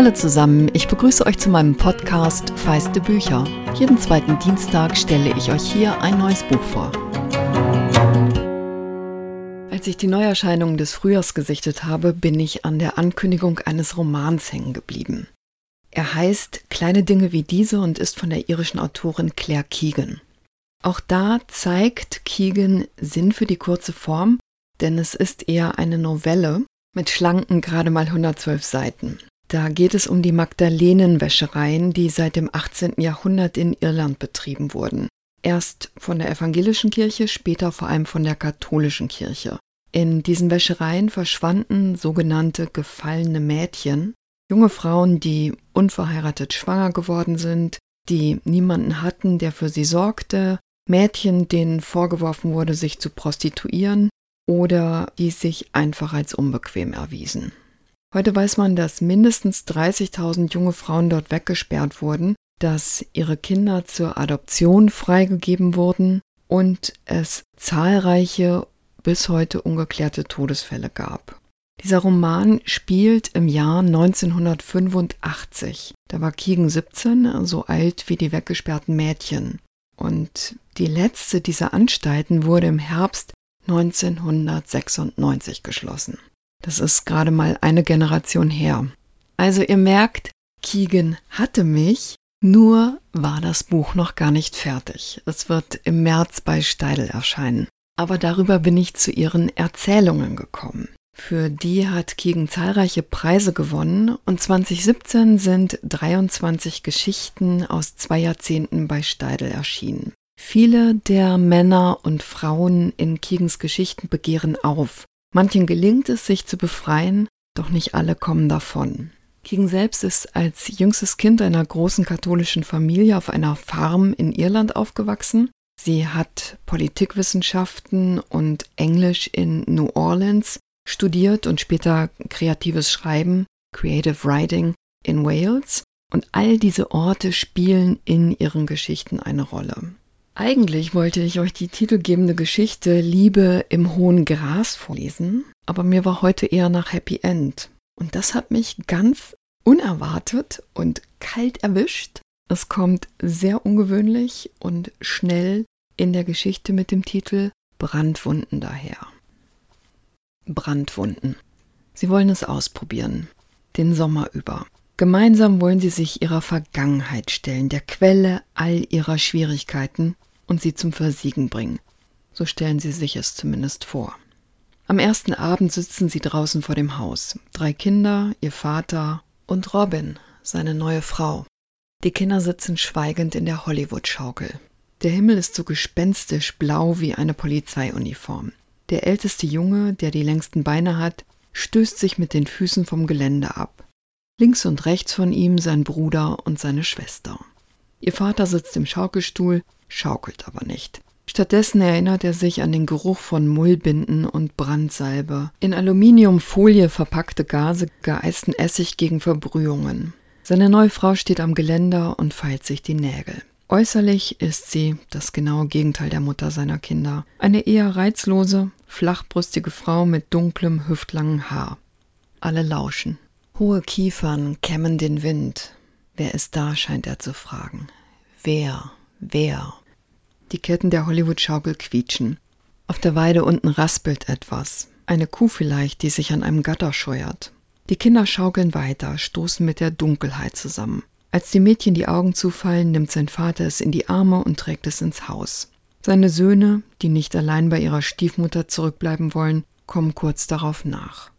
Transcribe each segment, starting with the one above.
Hallo zusammen, ich begrüße euch zu meinem Podcast Feiste Bücher. Jeden zweiten Dienstag stelle ich euch hier ein neues Buch vor. Als ich die Neuerscheinungen des Frühjahrs gesichtet habe, bin ich an der Ankündigung eines Romans hängen geblieben. Er heißt Kleine Dinge wie diese und ist von der irischen Autorin Claire Keegan. Auch da zeigt Keegan Sinn für die kurze Form, denn es ist eher eine Novelle mit schlanken gerade mal 112 Seiten. Da geht es um die Magdalenenwäschereien, die seit dem 18. Jahrhundert in Irland betrieben wurden. Erst von der evangelischen Kirche, später vor allem von der katholischen Kirche. In diesen Wäschereien verschwanden sogenannte gefallene Mädchen, junge Frauen, die unverheiratet schwanger geworden sind, die niemanden hatten, der für sie sorgte, Mädchen, denen vorgeworfen wurde, sich zu prostituieren oder die sich einfach als unbequem erwiesen. Heute weiß man, dass mindestens 30.000 junge Frauen dort weggesperrt wurden, dass ihre Kinder zur Adoption freigegeben wurden und es zahlreiche bis heute ungeklärte Todesfälle gab. Dieser Roman spielt im Jahr 1985. Da war Keegan 17, so alt wie die weggesperrten Mädchen. Und die letzte dieser Anstalten wurde im Herbst 1996 geschlossen. Das ist gerade mal eine Generation her. Also ihr merkt, Keegan hatte mich, nur war das Buch noch gar nicht fertig. Es wird im März bei Steidel erscheinen. Aber darüber bin ich zu ihren Erzählungen gekommen. Für die hat Keegan zahlreiche Preise gewonnen und 2017 sind 23 Geschichten aus zwei Jahrzehnten bei Steidel erschienen. Viele der Männer und Frauen in Keegans Geschichten begehren auf Manchen gelingt es, sich zu befreien, doch nicht alle kommen davon. King selbst ist als jüngstes Kind einer großen katholischen Familie auf einer Farm in Irland aufgewachsen. Sie hat Politikwissenschaften und Englisch in New Orleans studiert und später kreatives Schreiben, Creative Writing in Wales. Und all diese Orte spielen in ihren Geschichten eine Rolle. Eigentlich wollte ich euch die titelgebende Geschichte Liebe im hohen Gras vorlesen, aber mir war heute eher nach Happy End. Und das hat mich ganz unerwartet und kalt erwischt. Es kommt sehr ungewöhnlich und schnell in der Geschichte mit dem Titel Brandwunden daher. Brandwunden. Sie wollen es ausprobieren, den Sommer über. Gemeinsam wollen sie sich ihrer Vergangenheit stellen, der Quelle all ihrer Schwierigkeiten, und sie zum Versiegen bringen. So stellen sie sich es zumindest vor. Am ersten Abend sitzen sie draußen vor dem Haus. Drei Kinder, ihr Vater und Robin, seine neue Frau. Die Kinder sitzen schweigend in der Hollywood-Schaukel. Der Himmel ist so gespenstisch blau wie eine Polizeiuniform. Der älteste Junge, der die längsten Beine hat, stößt sich mit den Füßen vom Gelände ab. Links und rechts von ihm sein Bruder und seine Schwester. Ihr Vater sitzt im Schaukelstuhl, schaukelt aber nicht. Stattdessen erinnert er sich an den Geruch von Mullbinden und Brandsalbe, in Aluminiumfolie verpackte Gase, geeisten Essig gegen Verbrühungen. Seine neue Frau steht am Geländer und feilt sich die Nägel. Äußerlich ist sie das genaue Gegenteil der Mutter seiner Kinder. Eine eher reizlose, flachbrüstige Frau mit dunklem, hüftlangen Haar. Alle lauschen. Hohe Kiefern kämmen den Wind. Wer ist da, scheint er zu fragen. Wer, wer? Die Ketten der Hollywood-Schaukel quietschen. Auf der Weide unten raspelt etwas. Eine Kuh vielleicht, die sich an einem Gatter scheuert. Die Kinder schaukeln weiter, stoßen mit der Dunkelheit zusammen. Als die Mädchen die Augen zufallen, nimmt sein Vater es in die Arme und trägt es ins Haus. Seine Söhne, die nicht allein bei ihrer Stiefmutter zurückbleiben wollen, kommen kurz darauf nach.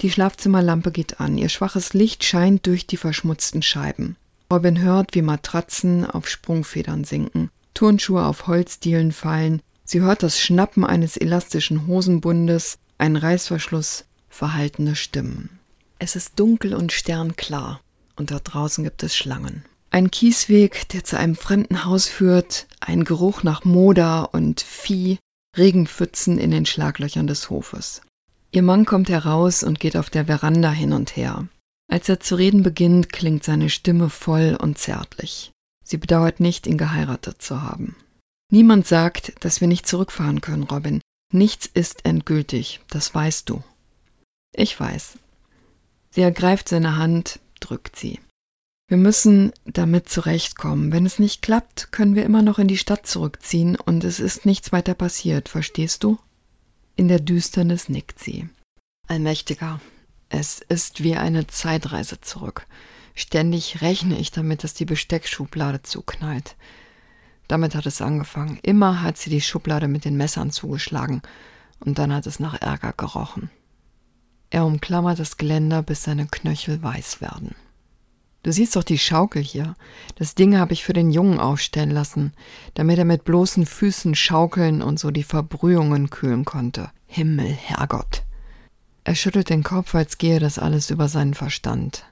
Die Schlafzimmerlampe geht an, ihr schwaches Licht scheint durch die verschmutzten Scheiben. Robin hört, wie Matratzen auf Sprungfedern sinken, Turnschuhe auf Holzdielen fallen, sie hört das Schnappen eines elastischen Hosenbundes, ein Reißverschluss, verhaltene Stimmen. Es ist dunkel und sternklar, und dort draußen gibt es Schlangen. Ein Kiesweg, der zu einem fremden Haus führt, ein Geruch nach Moder und Vieh, Regenpfützen in den Schlaglöchern des Hofes. Ihr Mann kommt heraus und geht auf der Veranda hin und her. Als er zu reden beginnt, klingt seine Stimme voll und zärtlich. Sie bedauert nicht, ihn geheiratet zu haben. Niemand sagt, dass wir nicht zurückfahren können, Robin. Nichts ist endgültig, das weißt du. Ich weiß. Sie ergreift seine Hand, drückt sie. Wir müssen damit zurechtkommen. Wenn es nicht klappt, können wir immer noch in die Stadt zurückziehen und es ist nichts weiter passiert, verstehst du? In der Düsternis nickt sie. Allmächtiger, es ist wie eine Zeitreise zurück. Ständig rechne ich damit, dass die Besteckschublade zuknallt. Damit hat es angefangen. Immer hat sie die Schublade mit den Messern zugeschlagen und dann hat es nach Ärger gerochen. Er umklammert das Geländer, bis seine Knöchel weiß werden. Du siehst doch die Schaukel hier. Das Ding habe ich für den Jungen aufstellen lassen, damit er mit bloßen Füßen schaukeln und so die Verbrühungen kühlen konnte. Himmel, Herrgott. Er schüttelt den Kopf, als gehe das alles über seinen Verstand.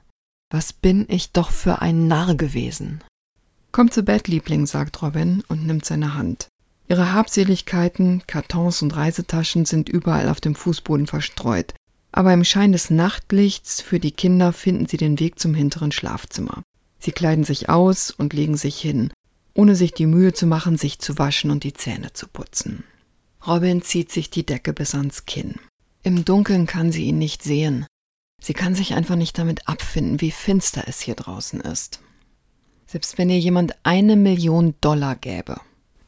Was bin ich doch für ein Narr gewesen. Komm zu Bett, Liebling, sagt Robin und nimmt seine Hand. Ihre Habseligkeiten, Kartons und Reisetaschen sind überall auf dem Fußboden verstreut, aber im Schein des Nachtlichts für die Kinder finden sie den Weg zum hinteren Schlafzimmer. Sie kleiden sich aus und legen sich hin, ohne sich die Mühe zu machen, sich zu waschen und die Zähne zu putzen. Robin zieht sich die Decke bis ans Kinn. Im Dunkeln kann sie ihn nicht sehen. Sie kann sich einfach nicht damit abfinden, wie finster es hier draußen ist. Selbst wenn ihr jemand eine Million Dollar gäbe,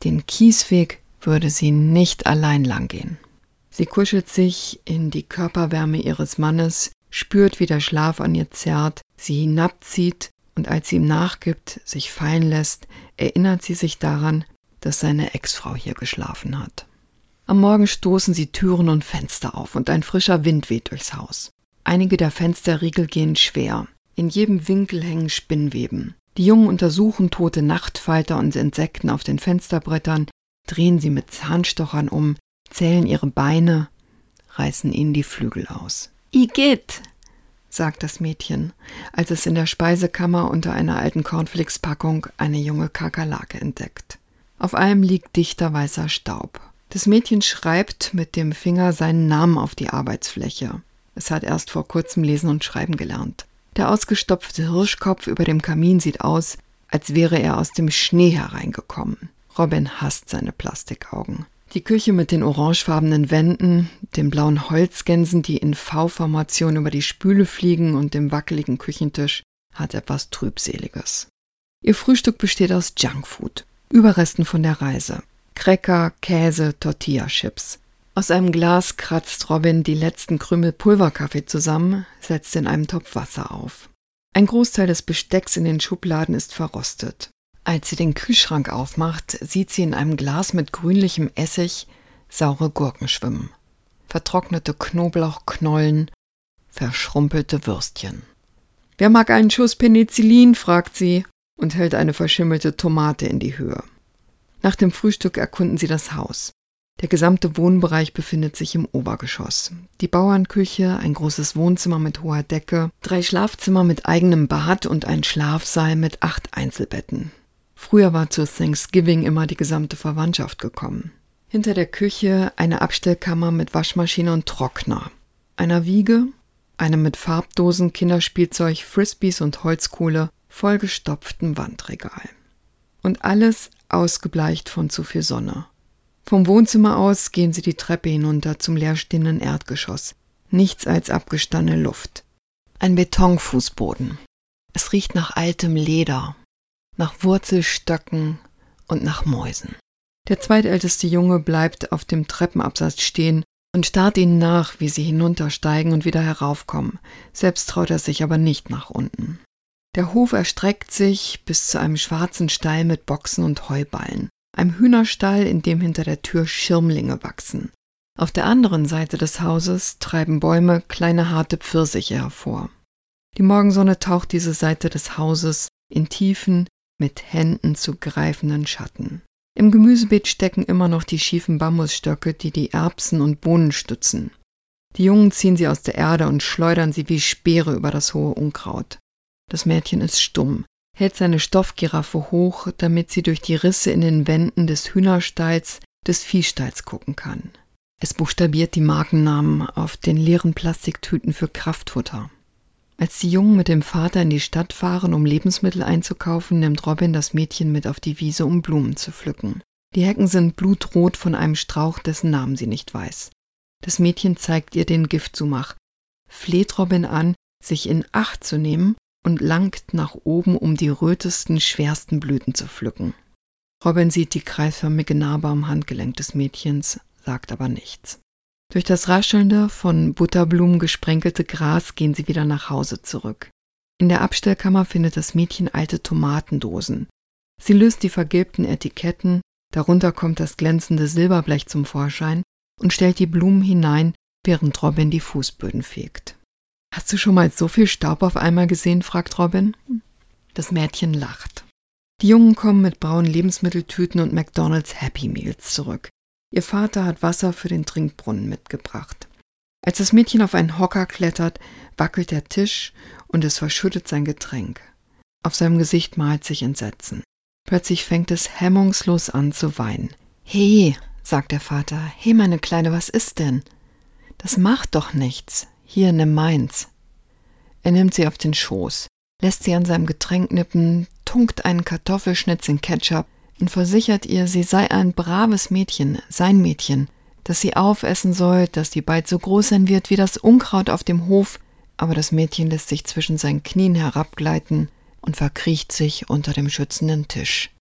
den Kiesweg würde sie nicht allein langgehen. Sie kuschelt sich in die Körperwärme ihres Mannes, spürt, wie der Schlaf an ihr zerrt, sie hinabzieht und als sie ihm nachgibt, sich fallen lässt, erinnert sie sich daran, dass seine Ex-Frau hier geschlafen hat. Am Morgen stoßen sie Türen und Fenster auf und ein frischer Wind weht durchs Haus. Einige der Fensterriegel gehen schwer. In jedem Winkel hängen Spinnweben. Die Jungen untersuchen tote Nachtfalter und Insekten auf den Fensterbrettern, drehen sie mit Zahnstochern um, zählen ihre Beine, reißen ihnen die Flügel aus. Igitt, sagt das Mädchen, als es in der Speisekammer unter einer alten Cornflakes-Packung eine junge Kakerlake entdeckt. Auf allem liegt dichter weißer Staub. Das Mädchen schreibt mit dem Finger seinen Namen auf die Arbeitsfläche. Es hat erst vor kurzem lesen und schreiben gelernt. Der ausgestopfte Hirschkopf über dem Kamin sieht aus, als wäre er aus dem Schnee hereingekommen. Robin hasst seine Plastikaugen. Die Küche mit den orangefarbenen Wänden, den blauen Holzgänsen, die in V-Formation über die Spüle fliegen und dem wackeligen Küchentisch, hat etwas Trübseliges. Ihr Frühstück besteht aus Junkfood, Überresten von der Reise. Cracker, Käse, Tortilla-Chips. Aus einem Glas kratzt Robin die letzten Krümel Pulverkaffee zusammen, setzt in einem Topf Wasser auf. Ein Großteil des Bestecks in den Schubladen ist verrostet. Als sie den Kühlschrank aufmacht, sieht sie in einem Glas mit grünlichem Essig saure Gurken schwimmen, vertrocknete Knoblauchknollen, verschrumpelte Würstchen. Wer mag einen Schuss Penicillin? fragt sie und hält eine verschimmelte Tomate in die Höhe. Nach dem Frühstück erkunden sie das Haus. Der gesamte Wohnbereich befindet sich im Obergeschoss. Die Bauernküche, ein großes Wohnzimmer mit hoher Decke, drei Schlafzimmer mit eigenem Bad und ein Schlafsaal mit acht Einzelbetten. Früher war zu Thanksgiving immer die gesamte Verwandtschaft gekommen. Hinter der Küche eine Abstellkammer mit Waschmaschine und Trockner, einer Wiege, einem mit Farbdosen, Kinderspielzeug, Frisbees und Holzkohle vollgestopften Wandregal. Und alles ausgebleicht von zu viel Sonne. Vom Wohnzimmer aus gehen sie die Treppe hinunter zum leerstehenden Erdgeschoss. Nichts als abgestandene Luft. Ein Betonfußboden. Es riecht nach altem Leder, nach Wurzelstöcken und nach Mäusen. Der zweitälteste Junge bleibt auf dem Treppenabsatz stehen und starrt ihnen nach, wie sie hinuntersteigen und wieder heraufkommen. Selbst traut er sich aber nicht nach unten. Der Hof erstreckt sich bis zu einem schwarzen Stall mit Boxen und Heuballen, einem Hühnerstall, in dem hinter der Tür Schirmlinge wachsen. Auf der anderen Seite des Hauses treiben Bäume kleine harte Pfirsiche hervor. Die Morgensonne taucht diese Seite des Hauses in tiefen, mit Händen zu greifenden Schatten. Im Gemüsebeet stecken immer noch die schiefen Bambusstöcke, die die Erbsen und Bohnen stützen. Die Jungen ziehen sie aus der Erde und schleudern sie wie Speere über das hohe Unkraut. Das Mädchen ist stumm, hält seine Stoffgiraffe hoch, damit sie durch die Risse in den Wänden des Hühnerstalls des Viehstalls gucken kann. Es buchstabiert die Markennamen auf den leeren Plastiktüten für Kraftfutter. Als die Jungen mit dem Vater in die Stadt fahren, um Lebensmittel einzukaufen, nimmt Robin das Mädchen mit auf die Wiese, um Blumen zu pflücken. Die Hecken sind blutrot von einem Strauch, dessen Namen sie nicht weiß. Das Mädchen zeigt ihr den Giftsumach, fleht Robin an, sich in Acht zu nehmen und langt nach oben, um die rötesten, schwersten Blüten zu pflücken. Robin sieht die kreisförmige Narbe am Handgelenk des Mädchens, sagt aber nichts. Durch das raschelnde, von Butterblumen gesprenkelte Gras gehen sie wieder nach Hause zurück. In der Abstellkammer findet das Mädchen alte Tomatendosen. Sie löst die vergilbten Etiketten, darunter kommt das glänzende Silberblech zum Vorschein und stellt die Blumen hinein, während Robin die Fußböden fegt. Hast du schon mal so viel Staub auf einmal gesehen? fragt Robin. Das Mädchen lacht. Die Jungen kommen mit braunen Lebensmitteltüten und McDonald's Happy Meals zurück. Ihr Vater hat Wasser für den Trinkbrunnen mitgebracht. Als das Mädchen auf einen Hocker klettert, wackelt der Tisch und es verschüttet sein Getränk. Auf seinem Gesicht malt sich Entsetzen. Plötzlich fängt es hemmungslos an zu weinen. He, sagt der Vater, he, meine Kleine, was ist denn? Das macht doch nichts. Hier, nimm meins. Er nimmt sie auf den Schoß, lässt sie an seinem Getränk nippen, tunkt einen Kartoffelschnitz in Ketchup und versichert ihr, sie sei ein braves Mädchen, sein Mädchen, dass sie aufessen soll, dass die bald so groß sein wird wie das Unkraut auf dem Hof, aber das Mädchen lässt sich zwischen seinen Knien herabgleiten und verkriecht sich unter dem schützenden Tisch.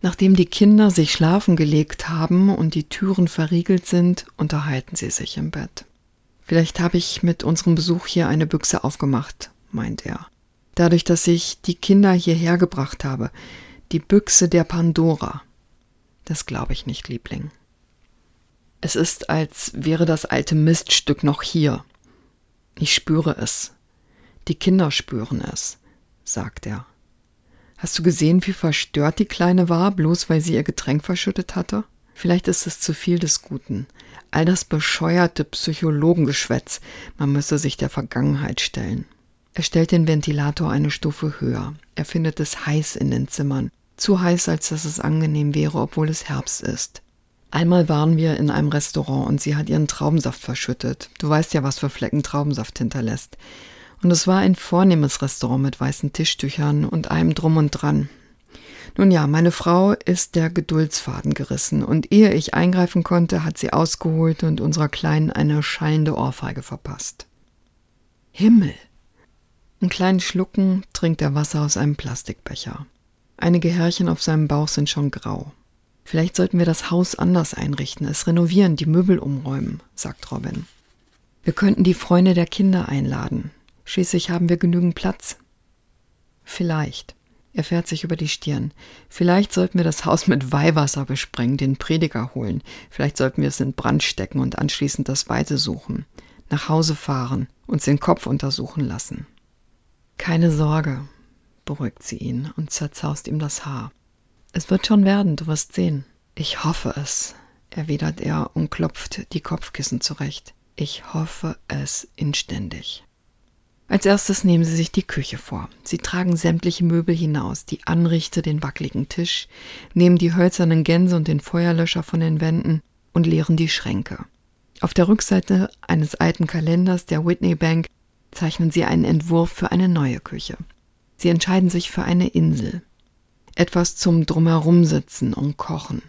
Nachdem die Kinder sich schlafen gelegt haben und die Türen verriegelt sind, unterhalten sie sich im Bett. Vielleicht habe ich mit unserem Besuch hier eine Büchse aufgemacht, meint er. Dadurch, dass ich die Kinder hierher gebracht habe. Die Büchse der Pandora. Das glaube ich nicht, Liebling. Es ist, als wäre das alte Miststück noch hier. Ich spüre es. Die Kinder spüren es, sagt er. Hast du gesehen, wie verstört die Kleine war, bloß weil sie ihr Getränk verschüttet hatte? Vielleicht ist es zu viel des Guten. All das bescheuerte Psychologengeschwätz, man müsse sich der Vergangenheit stellen. Er stellt den Ventilator eine Stufe höher. Er findet es heiß in den Zimmern. Zu heiß, als dass es angenehm wäre, obwohl es Herbst ist. Einmal waren wir in einem Restaurant und sie hat ihren Traubensaft verschüttet. Du weißt ja, was für Flecken Traubensaft hinterlässt. Und es war ein vornehmes Restaurant mit weißen Tischtüchern und allem drum und dran. Nun ja, meine Frau ist der Geduldsfaden gerissen und ehe ich eingreifen konnte, hat sie ausgeholt und unserer Kleinen eine schallende Ohrfeige verpasst. Himmel! In kleinen Schlucken trinkt er Wasser aus einem Plastikbecher. Einige Härchen auf seinem Bauch sind schon grau. Vielleicht sollten wir das Haus anders einrichten, es renovieren, die Möbel umräumen, sagt Robin. Wir könnten die Freunde der Kinder einladen. Schließlich haben wir genügend Platz. Vielleicht. Er fährt sich über die Stirn. Vielleicht sollten wir das Haus mit Weihwasser besprengen, den Prediger holen. Vielleicht sollten wir es in Brand stecken und anschließend das Weite suchen. Nach Hause fahren, uns den Kopf untersuchen lassen. Keine Sorge, beruhigt sie ihn und zerzaust ihm das Haar. Es wird schon werden, du wirst sehen. Ich hoffe es, erwidert er und klopft die Kopfkissen zurecht. Ich hoffe es inständig. Als erstes nehmen sie sich die Küche vor. Sie tragen sämtliche Möbel hinaus, die Anrichte, den wackeligen Tisch, nehmen die hölzernen Gänse und den Feuerlöscher von den Wänden und leeren die Schränke. Auf der Rückseite eines alten Kalenders der Whitney Bank zeichnen sie einen Entwurf für eine neue Küche. Sie entscheiden sich für eine Insel. Etwas zum Drumherumsitzen und Kochen.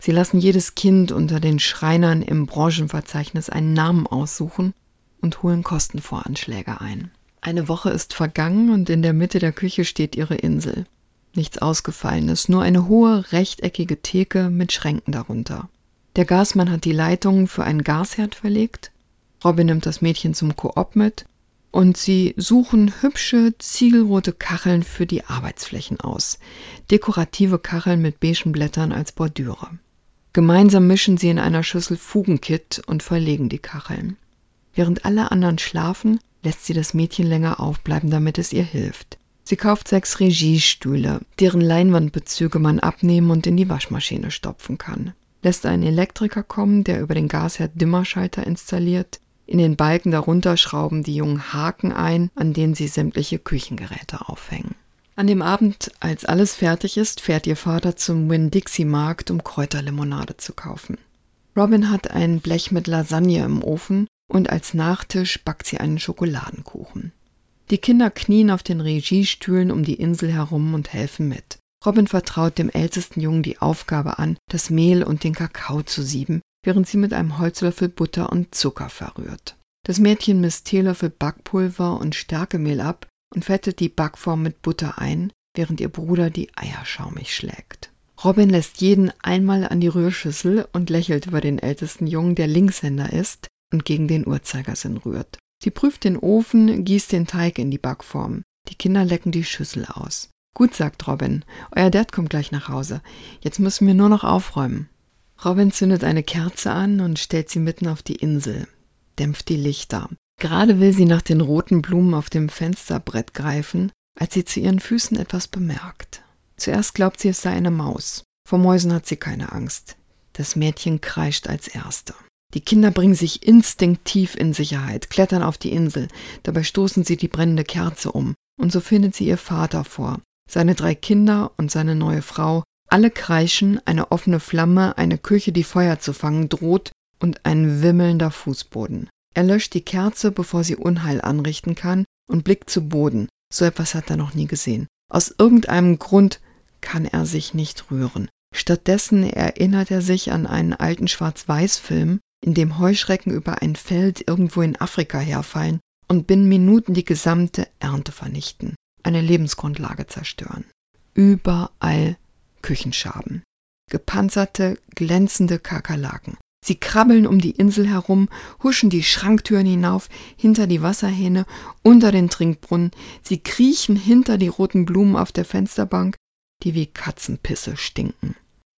Sie lassen jedes Kind unter den Schreinern im Branchenverzeichnis einen Namen aussuchen und holen Kostenvoranschläge ein. Eine Woche ist vergangen und in der Mitte der Küche steht ihre Insel. Nichts Ausgefallenes, nur eine hohe rechteckige Theke mit Schränken darunter. Der Gasmann hat die Leitungen für einen Gasherd verlegt. Robin nimmt das Mädchen zum Koop mit und sie suchen hübsche, ziegelrote Kacheln für die Arbeitsflächen aus. Dekorative Kacheln mit beigen Blättern als Bordüre. Gemeinsam mischen sie in einer Schüssel Fugenkit und verlegen die Kacheln. Während alle anderen schlafen, lässt sie das Mädchen länger aufbleiben, damit es ihr hilft. Sie kauft sechs Regiestühle, deren Leinwandbezüge man abnehmen und in die Waschmaschine stopfen kann. Lässt einen Elektriker kommen, der über den Gasherd Dimmerschalter installiert. In den Balken darunter schrauben die Jungen Haken ein, an denen sie sämtliche Küchengeräte aufhängen. An dem Abend, als alles fertig ist, fährt ihr Vater zum Winn-Dixie-Markt, um Kräuterlimonade zu kaufen. Robin hat ein Blech mit Lasagne im Ofen und als Nachtisch backt sie einen Schokoladenkuchen. Die Kinder knien auf den Regiestühlen um die Insel herum und helfen mit. Robin vertraut dem ältesten Jungen die Aufgabe an, das Mehl und den Kakao zu sieben, während sie mit einem Holzlöffel Butter und Zucker verrührt. Das Mädchen misst Teelöffel Backpulver und Stärkemehl ab und fettet die Backform mit Butter ein, während ihr Bruder die Eier schaumig schlägt. Robin lässt jeden einmal an die Rührschüssel und lächelt über den ältesten Jungen, der Linkshänder ist und gegen den Uhrzeigersinn rührt. Sie prüft den Ofen, gießt den Teig in die Backform. Die Kinder lecken die Schüssel aus. Gut, sagt Robin, euer Dad kommt gleich nach Hause. Jetzt müssen wir nur noch aufräumen. Robin zündet eine Kerze an und stellt sie mitten auf die Insel, dämpft die Lichter. Gerade will sie nach den roten Blumen auf dem Fensterbrett greifen, als sie zu ihren Füßen etwas bemerkt. Zuerst glaubt sie, es sei eine Maus. Vor Mäusen hat sie keine Angst. Das Mädchen kreischt als Erste. Die Kinder bringen sich instinktiv in Sicherheit, klettern auf die Insel. Dabei stoßen sie die brennende Kerze um. Und so findet sie ihr Vater vor. Seine drei Kinder und seine neue Frau. Alle kreischen, eine offene Flamme, eine Küche, die Feuer zu fangen droht und ein wimmelnder Fußboden. Er löscht die Kerze, bevor sie Unheil anrichten kann, und blickt zu Boden. So etwas hat er noch nie gesehen. Aus irgendeinem Grund kann er sich nicht rühren. Stattdessen erinnert er sich an einen alten Schwarz-Weiß-Film, in dem Heuschrecken über ein Feld irgendwo in Afrika herfallen und binnen Minuten die gesamte Ernte vernichten, eine Lebensgrundlage zerstören. Überall Küchenschaben, gepanzerte, glänzende Kakerlaken. Sie krabbeln um die Insel herum, huschen die Schranktüren hinauf, hinter die Wasserhähne, unter den Trinkbrunnen, sie kriechen hinter die roten Blumen auf der Fensterbank, die wie Katzenpisse stinken.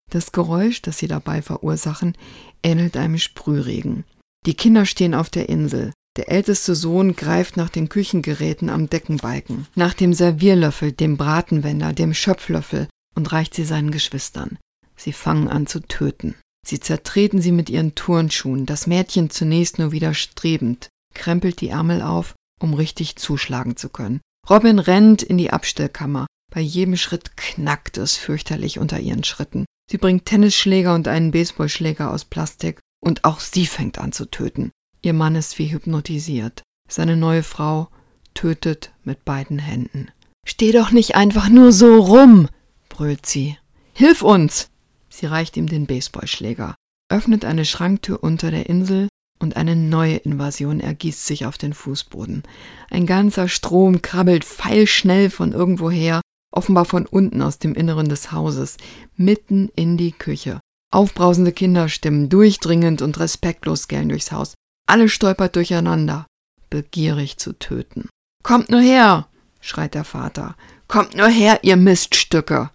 Das Geräusch, das sie dabei verursachen, ähnelt einem Sprühregen. Die Kinder stehen auf der Insel. Der älteste Sohn greift nach den Küchengeräten am Deckenbalken, nach dem Servierlöffel, dem Bratenwender, dem Schöpflöffel und reicht sie seinen Geschwistern. Sie fangen an zu töten. Sie zertreten sie mit ihren Turnschuhen, das Mädchen zunächst nur widerstrebend, krempelt die Ärmel auf, um richtig zuschlagen zu können. Robin rennt in die Abstellkammer. Bei jedem Schritt knackt es fürchterlich unter ihren Schritten. Sie bringt Tennisschläger und einen Baseballschläger aus Plastik und auch sie fängt an zu töten. Ihr Mann ist wie hypnotisiert. Seine neue Frau tötet mit beiden Händen. Steh doch nicht einfach nur so rum, brüllt sie. Hilf uns! Sie reicht ihm den Baseballschläger, öffnet eine Schranktür unter der Insel und eine neue Invasion ergießt sich auf den Fußboden. Ein ganzer Strom krabbelt pfeilschnell von irgendwoher offenbar von unten aus dem Inneren des Hauses, mitten in die Küche. Aufbrausende Kinderstimmen, durchdringend und respektlos gellen durchs Haus. Alle stolpert durcheinander, begierig zu töten. Kommt nur her, schreit der Vater. Kommt nur her, ihr Miststücke.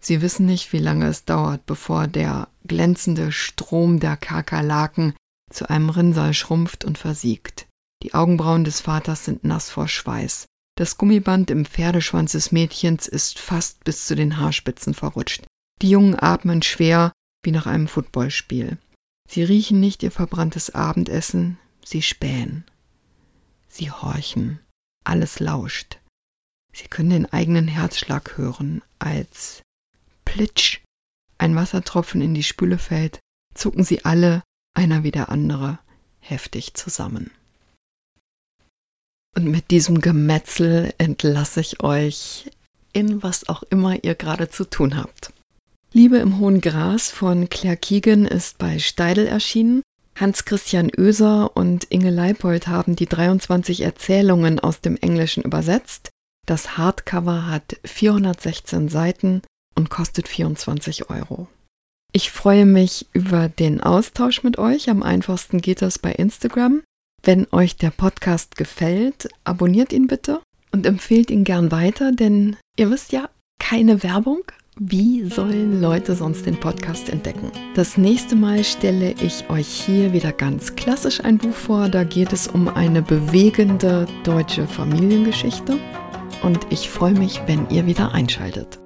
Sie wissen nicht, wie lange es dauert, bevor der glänzende Strom der Kakerlaken zu einem Rinnsal schrumpft und versiegt. Die Augenbrauen des Vaters sind nass vor Schweiß. Das Gummiband im Pferdeschwanz des Mädchens ist fast bis zu den Haarspitzen verrutscht. Die Jungen atmen schwer wie nach einem Footballspiel. Sie riechen nicht ihr verbranntes Abendessen, sie spähen. Sie horchen. Alles lauscht. Sie können den eigenen Herzschlag hören, als Plitsch ein Wassertropfen in die Spüle fällt, zucken sie alle, einer wie der andere, heftig zusammen. Und mit diesem Gemetzel entlasse ich euch in was auch immer ihr gerade zu tun habt. Liebe im hohen Gras von Claire Keegan ist bei Steidel erschienen. Hans-Christian Oeser und Inge Leipold haben die 23 Erzählungen aus dem Englischen übersetzt. Das Hardcover hat 416 Seiten und kostet 24 Euro. Ich freue mich über den Austausch mit euch. Am einfachsten geht das bei Instagram. Wenn euch der Podcast gefällt, abonniert ihn bitte und empfehlt ihn gern weiter, denn ihr wisst ja, keine Werbung. Wie sollen Leute sonst den Podcast entdecken? Das nächste Mal stelle ich euch hier wieder ganz klassisch ein Buch vor. Da geht es um eine bewegende deutsche Familiengeschichte. Und ich freue mich, wenn ihr wieder einschaltet.